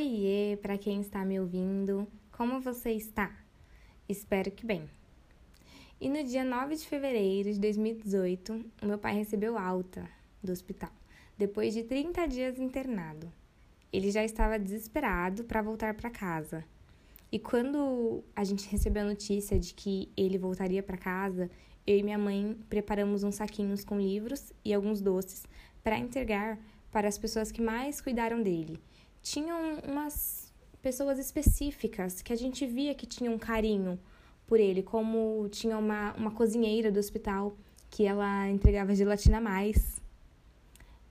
Oiê, para quem está me ouvindo, como você está? Espero que bem. E no dia 9 de fevereiro de 2018, o meu pai recebeu alta do hospital, depois de 30 dias internado. Ele já estava desesperado para voltar para casa. E quando a gente recebeu a notícia de que ele voltaria para casa, eu e minha mãe preparamos uns saquinhos com livros e alguns doces para entregar para as pessoas que mais cuidaram dele. Tinham umas pessoas específicas que a gente via que tinham carinho por ele, como tinha uma, uma cozinheira do hospital que ela entregava gelatina mais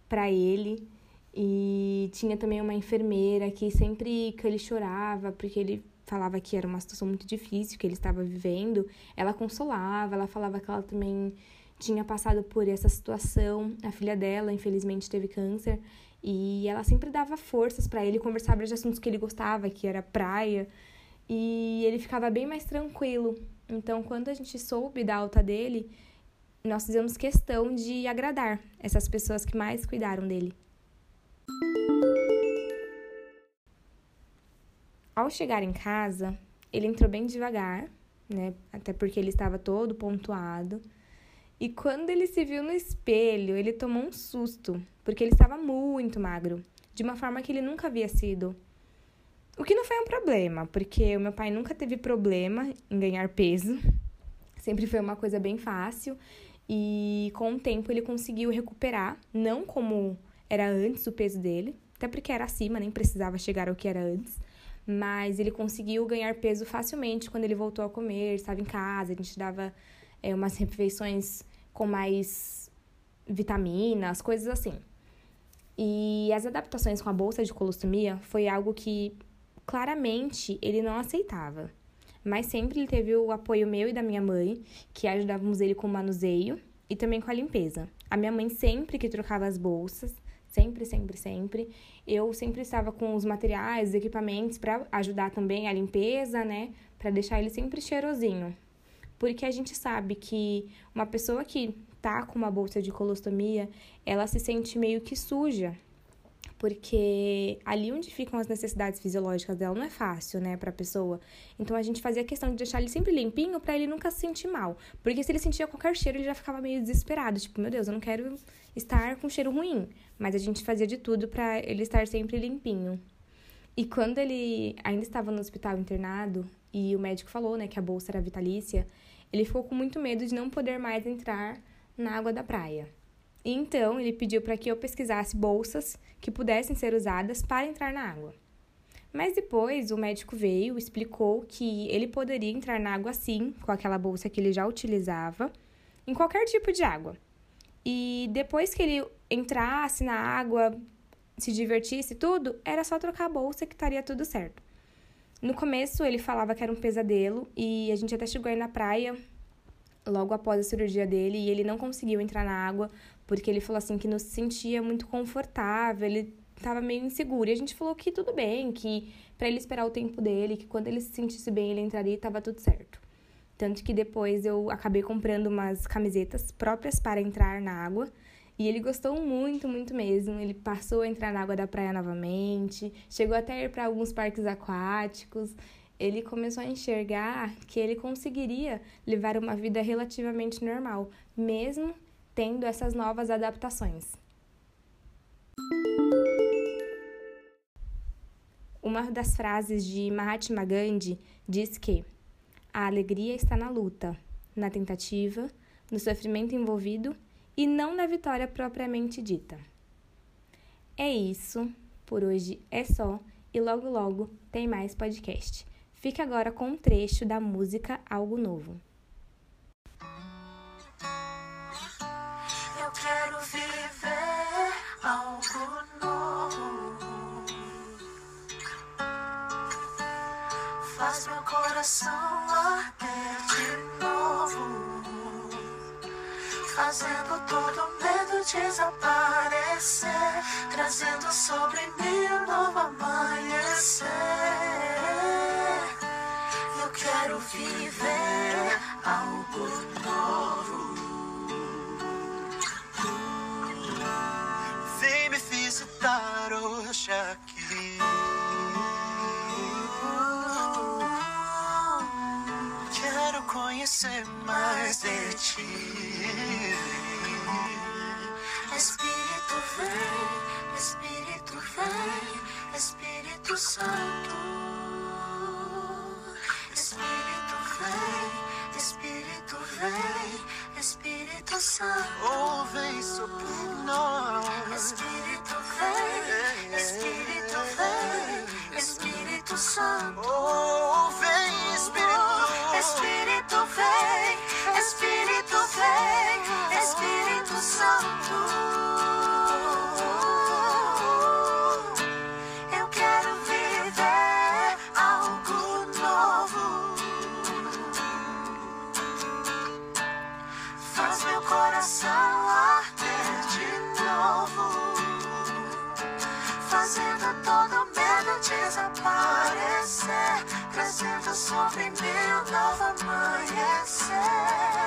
para ele. E tinha também uma enfermeira que sempre que ele chorava, porque ele falava que era uma situação muito difícil que ele estava vivendo, ela consolava, ela falava que ela também tinha passado por essa situação. A filha dela, infelizmente, teve câncer e ela sempre dava forças para ele, conversava de assuntos que ele gostava, que era praia, e ele ficava bem mais tranquilo. Então, quando a gente soube da alta dele, nós fizemos questão de agradar essas pessoas que mais cuidaram dele. Ao chegar em casa, ele entrou bem devagar, né? Até porque ele estava todo pontuado. E quando ele se viu no espelho, ele tomou um susto, porque ele estava muito magro, de uma forma que ele nunca havia sido. O que não foi um problema, porque o meu pai nunca teve problema em ganhar peso. Sempre foi uma coisa bem fácil. E com o tempo ele conseguiu recuperar, não como era antes o peso dele, até porque era acima, nem precisava chegar ao que era antes. Mas ele conseguiu ganhar peso facilmente quando ele voltou a comer, estava em casa, a gente dava é, umas refeições com mais vitaminas, coisas assim. E as adaptações com a bolsa de colostomia foi algo que claramente ele não aceitava. Mas sempre ele teve o apoio meu e da minha mãe, que ajudávamos ele com o manuseio e também com a limpeza. A minha mãe sempre que trocava as bolsas, sempre, sempre, sempre. Eu sempre estava com os materiais, os equipamentos para ajudar também a limpeza, né? Para deixar ele sempre cheirosinho. Porque a gente sabe que uma pessoa que tá com uma bolsa de colostomia, ela se sente meio que suja. Porque ali onde ficam as necessidades fisiológicas dela não é fácil, né, pra pessoa. Então a gente fazia questão de deixar ele sempre limpinho para ele nunca se sentir mal. Porque se ele sentia qualquer cheiro, ele já ficava meio desesperado. Tipo, meu Deus, eu não quero estar com cheiro ruim. Mas a gente fazia de tudo para ele estar sempre limpinho. E quando ele ainda estava no hospital internado e o médico falou, né, que a bolsa era vitalícia, ele ficou com muito medo de não poder mais entrar na água da praia. Então, ele pediu para que eu pesquisasse bolsas que pudessem ser usadas para entrar na água. Mas depois o médico veio, explicou que ele poderia entrar na água sim, com aquela bolsa que ele já utilizava, em qualquer tipo de água. E depois que ele entrasse na água, se divertisse tudo, era só trocar a bolsa que estaria tudo certo. No começo ele falava que era um pesadelo e a gente até chegou aí na praia logo após a cirurgia dele e ele não conseguiu entrar na água porque ele falou assim que não se sentia muito confortável, ele estava meio inseguro. E a gente falou que tudo bem, que para ele esperar o tempo dele, que quando ele se sentisse bem ele entraria e estava tudo certo. Tanto que depois eu acabei comprando umas camisetas próprias para entrar na água. E ele gostou muito, muito mesmo. Ele passou a entrar na água da praia novamente, chegou até a ir para alguns parques aquáticos. Ele começou a enxergar que ele conseguiria levar uma vida relativamente normal, mesmo tendo essas novas adaptações. Uma das frases de Mahatma Gandhi diz que a alegria está na luta, na tentativa, no sofrimento envolvido e não na vitória propriamente dita. É isso, por hoje é só e logo logo tem mais podcast. Fique agora com um trecho da música Algo Novo. Eu quero viver algo novo. Faz meu coração Fazendo todo medo ser mais de ti. Espírito vem, Espírito vem, Espírito Santo. Espírito vem, Espírito vem, Espírito Santo. Oh, vem sobre nós. Espírito vem, Espírito vem, Espírito Santo. Todo medo desaparecer. Trazendo sobre mim um novo amanhecer.